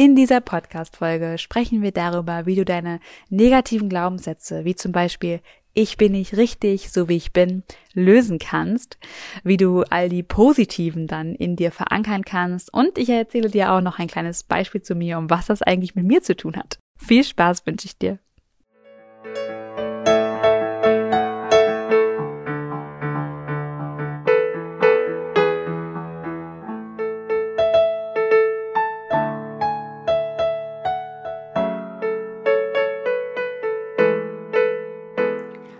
In dieser Podcast-Folge sprechen wir darüber, wie du deine negativen Glaubenssätze, wie zum Beispiel ich bin nicht richtig, so wie ich bin, lösen kannst, wie du all die positiven dann in dir verankern kannst und ich erzähle dir auch noch ein kleines Beispiel zu mir, um was das eigentlich mit mir zu tun hat. Viel Spaß wünsche ich dir.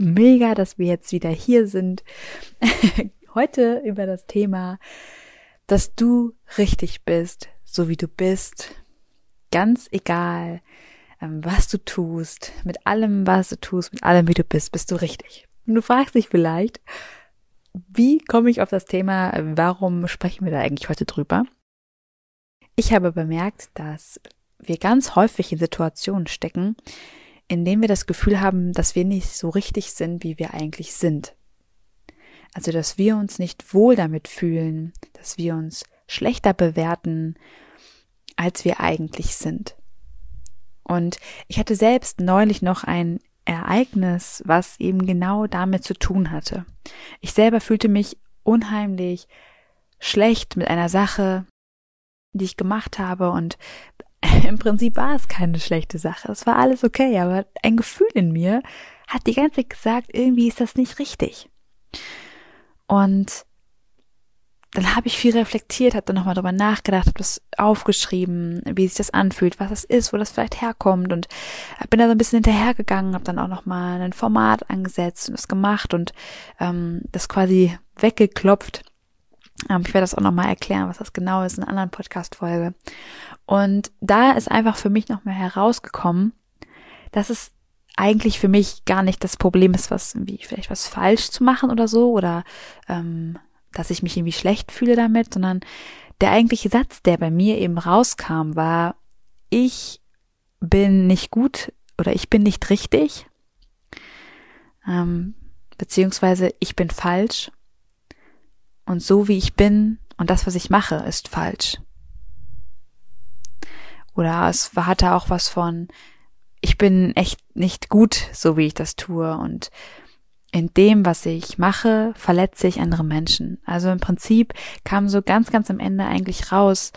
mega, dass wir jetzt wieder hier sind. Heute über das Thema, dass du richtig bist, so wie du bist. Ganz egal, ähm, was du tust, mit allem, was du tust, mit allem, wie du bist, bist du richtig. Und du fragst dich vielleicht, wie komme ich auf das Thema, warum sprechen wir da eigentlich heute drüber? Ich habe bemerkt, dass wir ganz häufig in Situationen stecken, indem wir das Gefühl haben, dass wir nicht so richtig sind, wie wir eigentlich sind. Also, dass wir uns nicht wohl damit fühlen, dass wir uns schlechter bewerten, als wir eigentlich sind. Und ich hatte selbst neulich noch ein Ereignis, was eben genau damit zu tun hatte. Ich selber fühlte mich unheimlich schlecht mit einer Sache, die ich gemacht habe und im Prinzip war es keine schlechte Sache. Es war alles okay, aber ein Gefühl in mir hat die ganze Zeit gesagt, irgendwie ist das nicht richtig. Und dann habe ich viel reflektiert, habe dann nochmal drüber nachgedacht, habe das aufgeschrieben, wie sich das anfühlt, was das ist, wo das vielleicht herkommt und bin da so ein bisschen hinterhergegangen, habe dann auch nochmal ein Format angesetzt und das gemacht und ähm, das quasi weggeklopft ähm, ich werde das auch nochmal erklären, was das genau ist in einer anderen Podcast-Folge. Und da ist einfach für mich nochmal herausgekommen, dass es eigentlich für mich gar nicht das Problem ist, was irgendwie vielleicht was falsch zu machen oder so oder ähm, dass ich mich irgendwie schlecht fühle damit, sondern der eigentliche Satz, der bei mir eben rauskam, war, ich bin nicht gut oder ich bin nicht richtig, ähm, beziehungsweise ich bin falsch und so wie ich bin und das, was ich mache, ist falsch. Oder es hatte auch was von, ich bin echt nicht gut, so wie ich das tue und in dem, was ich mache, verletze ich andere Menschen. Also im Prinzip kam so ganz, ganz am Ende eigentlich raus,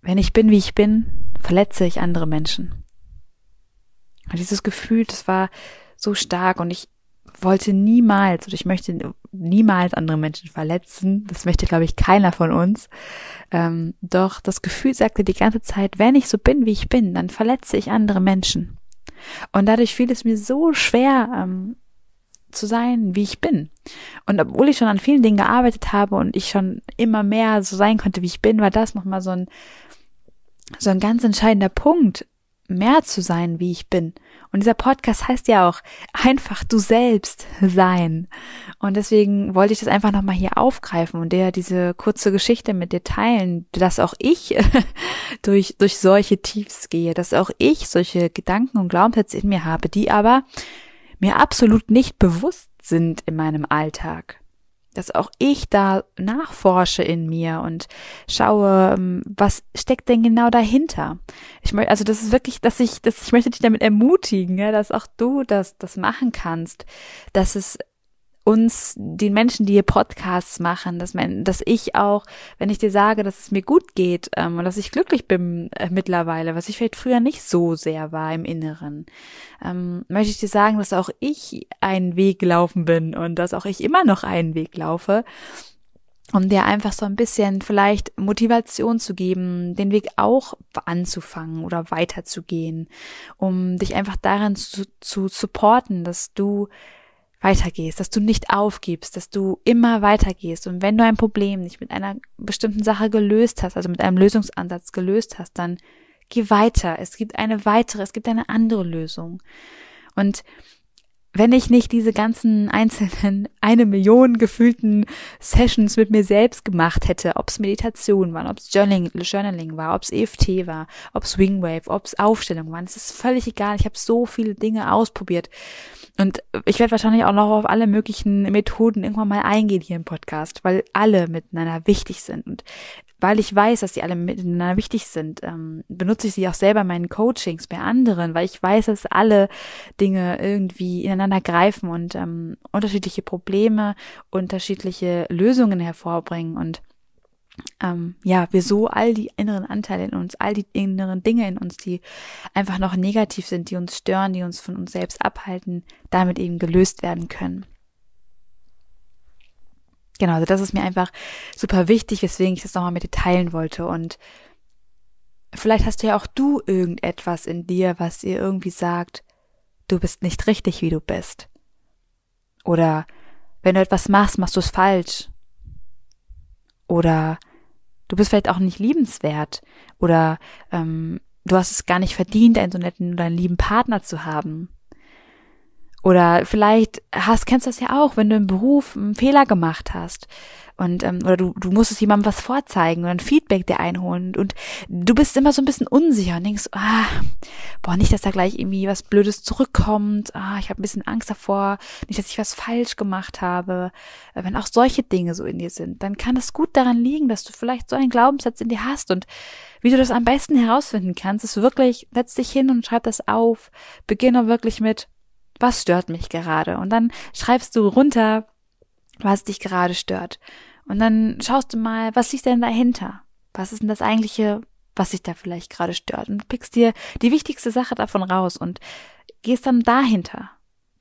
wenn ich bin, wie ich bin, verletze ich andere Menschen. Und dieses Gefühl, das war so stark und ich wollte niemals oder ich möchte niemals andere Menschen verletzen. Das möchte, glaube ich, keiner von uns. Ähm, doch das Gefühl sagte die ganze Zeit, wenn ich so bin, wie ich bin, dann verletze ich andere Menschen. Und dadurch fiel es mir so schwer, ähm, zu sein, wie ich bin. Und obwohl ich schon an vielen Dingen gearbeitet habe und ich schon immer mehr so sein konnte, wie ich bin, war das nochmal so ein, so ein ganz entscheidender Punkt, mehr zu sein, wie ich bin. Und dieser Podcast heißt ja auch einfach du selbst sein. Und deswegen wollte ich das einfach nochmal hier aufgreifen und dir diese kurze Geschichte mit dir teilen, dass auch ich durch, durch solche Tiefs gehe, dass auch ich solche Gedanken und Glaubenssätze in mir habe, die aber mir absolut nicht bewusst sind in meinem Alltag dass auch ich da nachforsche in mir und schaue, ähm, was steckt denn genau dahinter. Ich möchte, also das ist wirklich, dass ich, dass ich möchte dich damit ermutigen, ja, dass auch du das, das machen kannst, dass es uns, den Menschen, die hier Podcasts machen, dass, man, dass ich auch, wenn ich dir sage, dass es mir gut geht ähm, und dass ich glücklich bin äh, mittlerweile, was ich vielleicht früher nicht so sehr war im Inneren, ähm, möchte ich dir sagen, dass auch ich einen Weg gelaufen bin und dass auch ich immer noch einen Weg laufe um dir einfach so ein bisschen vielleicht Motivation zu geben, den Weg auch anzufangen oder weiterzugehen, um dich einfach darin zu, zu supporten, dass du weitergehst, dass du nicht aufgibst, dass du immer weitergehst. Und wenn du ein Problem nicht mit einer bestimmten Sache gelöst hast, also mit einem Lösungsansatz gelöst hast, dann geh weiter. Es gibt eine weitere, es gibt eine andere Lösung. Und wenn ich nicht diese ganzen einzelnen eine Million gefühlten Sessions mit mir selbst gemacht hätte, ob es Meditation waren, ob es Journaling, Journaling war, ob es EFT war, ob es Wingwave, ob es Aufstellung waren, es ist völlig egal. Ich habe so viele Dinge ausprobiert. Und ich werde wahrscheinlich auch noch auf alle möglichen Methoden irgendwann mal eingehen hier im Podcast, weil alle miteinander wichtig sind. Und weil ich weiß, dass die alle miteinander wichtig sind, ähm, benutze ich sie auch selber in meinen Coachings bei anderen, weil ich weiß, dass alle Dinge irgendwie ineinander greifen und ähm, unterschiedliche Probleme, unterschiedliche Lösungen hervorbringen und ähm, ja, wir so all die inneren Anteile in uns, all die inneren Dinge in uns, die einfach noch negativ sind, die uns stören, die uns von uns selbst abhalten, damit eben gelöst werden können. Genau, also das ist mir einfach super wichtig, weswegen ich das nochmal mit dir teilen wollte. Und vielleicht hast du ja auch du irgendetwas in dir, was dir irgendwie sagt, du bist nicht richtig, wie du bist. Oder wenn du etwas machst, machst du es falsch. Oder du bist vielleicht auch nicht liebenswert. Oder ähm, du hast es gar nicht verdient, einen so netten oder einen lieben Partner zu haben. Oder vielleicht hast, kennst du das ja auch, wenn du im Beruf einen Fehler gemacht hast. Und ähm, oder du, du musstest jemandem was vorzeigen oder ein Feedback dir einholen. Und du bist immer so ein bisschen unsicher und denkst, ah, boah, nicht, dass da gleich irgendwie was Blödes zurückkommt, ah, ich habe ein bisschen Angst davor, nicht, dass ich was falsch gemacht habe. Äh, wenn auch solche Dinge so in dir sind, dann kann es gut daran liegen, dass du vielleicht so einen Glaubenssatz in dir hast. Und wie du das am besten herausfinden kannst, ist wirklich, setz dich hin und schreib das auf, beginne wirklich mit, was stört mich gerade? Und dann schreibst du runter, was dich gerade stört. Und dann schaust du mal, was liegt denn dahinter? Was ist denn das eigentliche, was sich da vielleicht gerade stört? Und pickst dir die wichtigste Sache davon raus und gehst dann dahinter.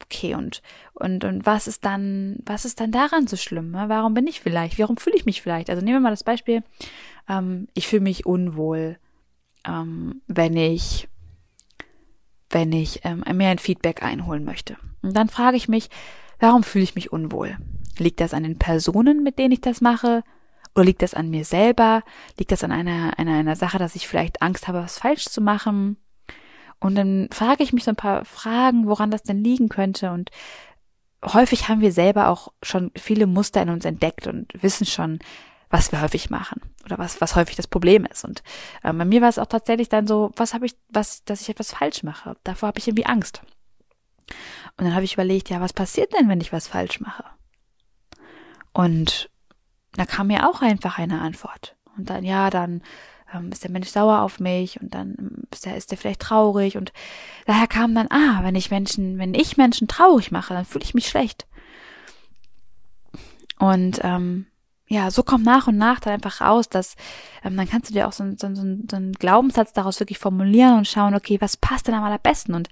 Okay, und, und, und was ist dann, was ist dann daran so schlimm? Ne? Warum bin ich vielleicht? Warum fühle ich mich vielleicht? Also nehmen wir mal das Beispiel, ähm, ich fühle mich unwohl, ähm, wenn ich wenn ich ähm, mir ein Feedback einholen möchte. Und dann frage ich mich, warum fühle ich mich unwohl? Liegt das an den Personen, mit denen ich das mache? Oder liegt das an mir selber? Liegt das an einer, einer, einer Sache, dass ich vielleicht Angst habe, was falsch zu machen? Und dann frage ich mich so ein paar Fragen, woran das denn liegen könnte. Und häufig haben wir selber auch schon viele Muster in uns entdeckt und wissen schon, was wir häufig machen oder was, was häufig das Problem ist. Und äh, bei mir war es auch tatsächlich dann so, was habe ich, was, dass ich etwas falsch mache. Davor habe ich irgendwie Angst. Und dann habe ich überlegt, ja, was passiert denn, wenn ich was falsch mache? Und da kam mir auch einfach eine Antwort. Und dann, ja, dann ähm, ist der Mensch sauer auf mich und dann ähm, ist der, ist der vielleicht traurig. Und daher kam dann, ah, wenn ich Menschen, wenn ich Menschen traurig mache, dann fühle ich mich schlecht. Und ähm, ja, so kommt nach und nach dann einfach raus, dass ähm, dann kannst du dir auch so, so, so, so einen Glaubenssatz daraus wirklich formulieren und schauen, okay, was passt denn am allerbesten? Und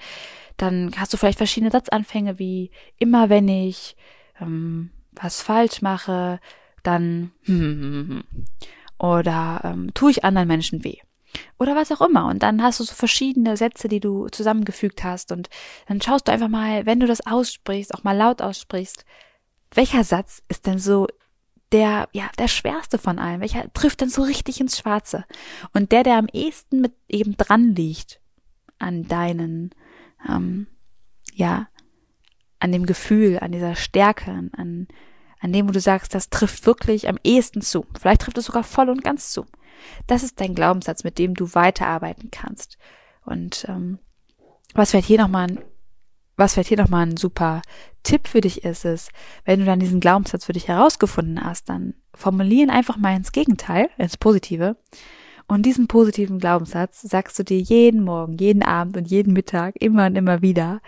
dann hast du vielleicht verschiedene Satzanfänge wie immer wenn ich ähm, was falsch mache, dann hm, hm, hm, oder ähm, tue ich anderen Menschen weh oder was auch immer. Und dann hast du so verschiedene Sätze, die du zusammengefügt hast und dann schaust du einfach mal, wenn du das aussprichst, auch mal laut aussprichst, welcher Satz ist denn so der, ja, der schwerste von allen, welcher trifft denn so richtig ins Schwarze? Und der, der am ehesten mit eben dran liegt an deinen, ähm, ja, an dem Gefühl, an dieser Stärke, an, an dem, wo du sagst, das trifft wirklich am ehesten zu. Vielleicht trifft es sogar voll und ganz zu. Das ist dein Glaubenssatz, mit dem du weiterarbeiten kannst. Und ähm, was vielleicht hier nochmal ein was vielleicht hier nochmal ein super Tipp für dich ist, ist, wenn du dann diesen Glaubenssatz für dich herausgefunden hast, dann formulieren einfach mal ins Gegenteil, ins Positive. Und diesen positiven Glaubenssatz sagst du dir jeden Morgen, jeden Abend und jeden Mittag immer und immer wieder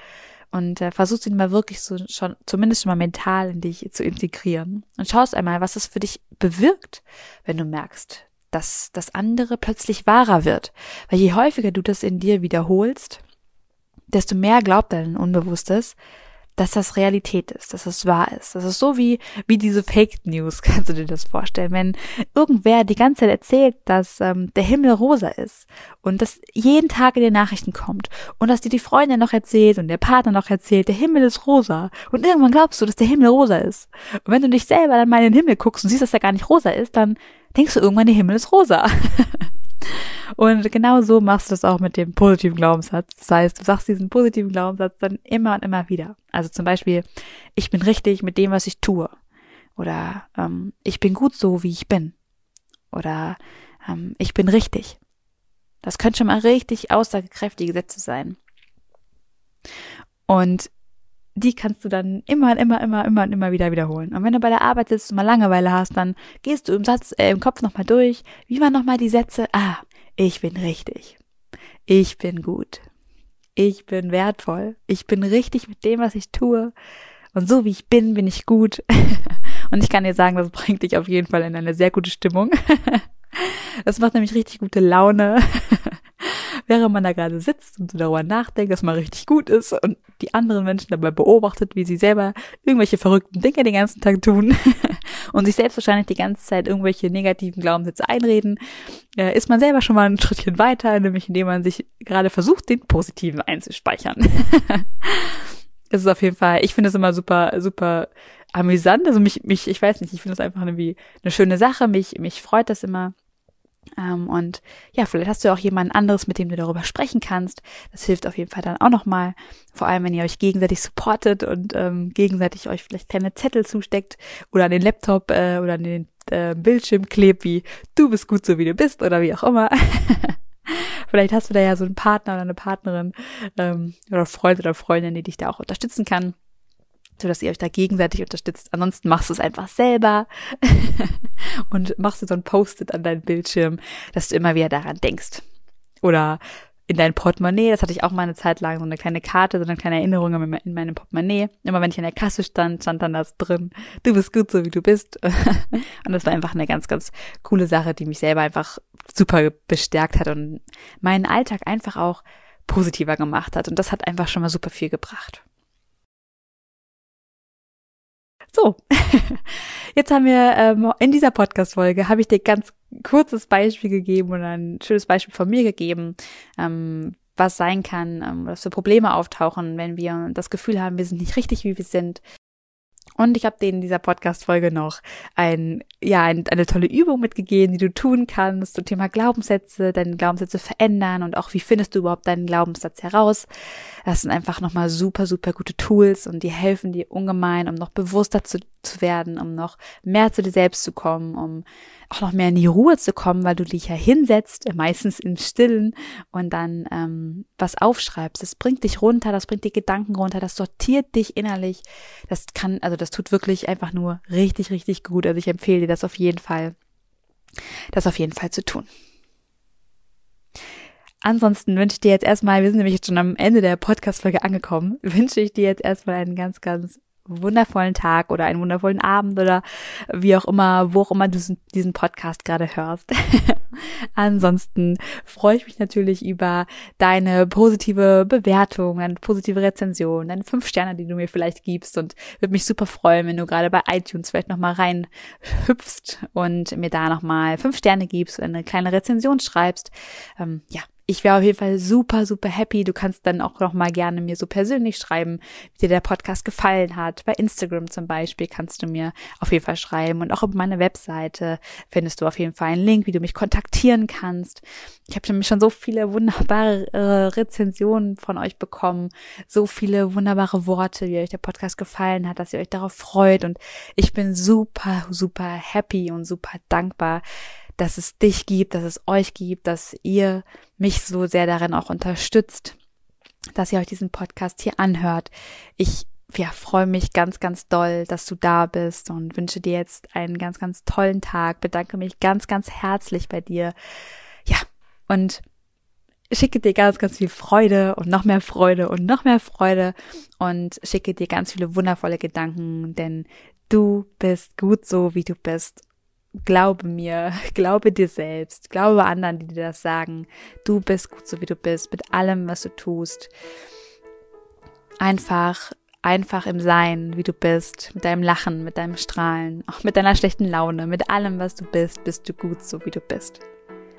und äh, versuchst ihn mal wirklich so schon zumindest schon mal mental in dich zu integrieren und schaust einmal, was es für dich bewirkt, wenn du merkst, dass das andere plötzlich wahrer wird. Weil je häufiger du das in dir wiederholst, desto mehr glaubt dein Unbewusstes, dass das Realität ist, dass es wahr ist. Das ist so wie, wie diese Fake News, kannst du dir das vorstellen. Wenn irgendwer die ganze Zeit erzählt, dass ähm, der Himmel rosa ist und das jeden Tag in den Nachrichten kommt und dass dir die Freundin noch erzählt und der Partner noch erzählt, der Himmel ist rosa und irgendwann glaubst du, dass der Himmel rosa ist. Und wenn du dich selber dann mal in den Himmel guckst und siehst, dass er gar nicht rosa ist, dann denkst du irgendwann, der Himmel ist rosa. Und genau so machst du das auch mit dem positiven Glaubenssatz. Das heißt, du sagst diesen positiven Glaubenssatz dann immer und immer wieder. Also zum Beispiel, ich bin richtig mit dem, was ich tue. Oder ähm, ich bin gut so, wie ich bin. Oder ähm, ich bin richtig. Das können schon mal richtig aussagekräftige Sätze sein. Und die kannst du dann immer und immer, immer, immer und immer wieder wiederholen. Und wenn du bei der Arbeit sitzt und mal Langeweile hast, dann gehst du im Satz, äh, im Kopf nochmal durch. Wie waren nochmal die Sätze? Ah, ich bin richtig. Ich bin gut. Ich bin wertvoll. Ich bin richtig mit dem, was ich tue. Und so wie ich bin, bin ich gut. Und ich kann dir sagen, das bringt dich auf jeden Fall in eine sehr gute Stimmung. Das macht nämlich richtig gute Laune während man da gerade sitzt und so darüber nachdenkt, dass man richtig gut ist und die anderen Menschen dabei beobachtet, wie sie selber irgendwelche verrückten Dinge den ganzen Tag tun und sich selbst wahrscheinlich die ganze Zeit irgendwelche negativen Glaubenssätze einreden, äh, ist man selber schon mal ein Schrittchen weiter, nämlich indem man sich gerade versucht, den positiven einzuspeichern. das ist auf jeden Fall, ich finde es immer super, super amüsant. Also mich, mich, ich weiß nicht, ich finde es einfach irgendwie eine schöne Sache. Mich, mich freut das immer. Ähm, und ja, vielleicht hast du auch jemand anderes, mit dem du darüber sprechen kannst. Das hilft auf jeden Fall dann auch nochmal. Vor allem, wenn ihr euch gegenseitig supportet und ähm, gegenseitig euch vielleicht kleine Zettel zusteckt oder an den Laptop äh, oder an den äh, Bildschirm klebt, wie du bist gut so wie du bist oder wie auch immer. vielleicht hast du da ja so einen Partner oder eine Partnerin ähm, oder Freund oder Freundin, die dich da auch unterstützen kann so dass ihr euch da gegenseitig unterstützt. Ansonsten machst du es einfach selber und machst du so ein Post-it an deinen Bildschirm, dass du immer wieder daran denkst. Oder in dein Portemonnaie, das hatte ich auch mal eine Zeit lang, so eine kleine Karte, so eine kleine Erinnerung in meinem Portemonnaie. Immer wenn ich an der Kasse stand, stand dann das drin, du bist gut so wie du bist. und das war einfach eine ganz, ganz coole Sache, die mich selber einfach super bestärkt hat und meinen Alltag einfach auch positiver gemacht hat. Und das hat einfach schon mal super viel gebracht. So, jetzt haben wir ähm, in dieser Podcast-Folge habe ich dir ganz kurzes Beispiel gegeben und ein schönes Beispiel von mir gegeben, ähm, was sein kann, ähm, was für Probleme auftauchen, wenn wir das Gefühl haben, wir sind nicht richtig, wie wir sind, und ich habe denen in dieser Podcast-Folge noch ein, ja, ein, eine tolle Übung mitgegeben, die du tun kannst zum Thema Glaubenssätze, deine Glaubenssätze verändern und auch wie findest du überhaupt deinen Glaubenssatz heraus. Das sind einfach nochmal super, super gute Tools und die helfen dir ungemein, um noch bewusster zu, zu werden, um noch mehr zu dir selbst zu kommen, um auch noch mehr in die Ruhe zu kommen, weil du dich ja hinsetzt, meistens im Stillen und dann ähm, was aufschreibst. Das bringt dich runter, das bringt die Gedanken runter, das sortiert dich innerlich. Das kann, also das tut wirklich einfach nur richtig, richtig gut. Also ich empfehle dir das auf jeden Fall, das auf jeden Fall zu tun. Ansonsten wünsche ich dir jetzt erstmal, wir sind nämlich jetzt schon am Ende der Podcast-Folge angekommen, wünsche ich dir jetzt erstmal einen ganz, ganz wundervollen Tag oder einen wundervollen Abend oder wie auch immer, wo auch immer du diesen Podcast gerade hörst. Ansonsten freue ich mich natürlich über deine positive Bewertung, eine positive Rezension, deine fünf Sterne, die du mir vielleicht gibst und würde mich super freuen, wenn du gerade bei iTunes vielleicht nochmal rein hüpfst und mir da nochmal fünf Sterne gibst, eine kleine Rezension schreibst. Ähm, ja, ich wäre auf jeden Fall super, super happy. Du kannst dann auch noch mal gerne mir so persönlich schreiben, wie dir der Podcast gefallen hat. Bei Instagram zum Beispiel kannst du mir auf jeden Fall schreiben und auch auf meiner Webseite findest du auf jeden Fall einen Link, wie du mich kontaktieren kannst. Ich habe nämlich schon so viele wunderbare äh, Rezensionen von euch bekommen, so viele wunderbare Worte, wie euch der Podcast gefallen hat, dass ihr euch darauf freut und ich bin super, super happy und super dankbar dass es dich gibt, dass es euch gibt, dass ihr mich so sehr darin auch unterstützt, dass ihr euch diesen Podcast hier anhört. Ich ja, freue mich ganz, ganz doll, dass du da bist und wünsche dir jetzt einen ganz, ganz tollen Tag. Bedanke mich ganz, ganz herzlich bei dir. Ja, und schicke dir ganz, ganz viel Freude und noch mehr Freude und noch mehr Freude und schicke dir ganz viele wundervolle Gedanken, denn du bist gut so, wie du bist glaube mir, glaube dir selbst, glaube anderen, die dir das sagen. Du bist gut so wie du bist, mit allem, was du tust. Einfach einfach im Sein, wie du bist, mit deinem Lachen, mit deinem Strahlen, auch mit deiner schlechten Laune, mit allem, was du bist, bist du gut so, wie du bist.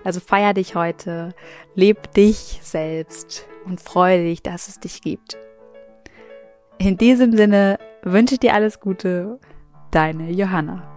Also feier dich heute, leb dich selbst und freue dich, dass es dich gibt. In diesem Sinne wünsche ich dir alles Gute, deine Johanna.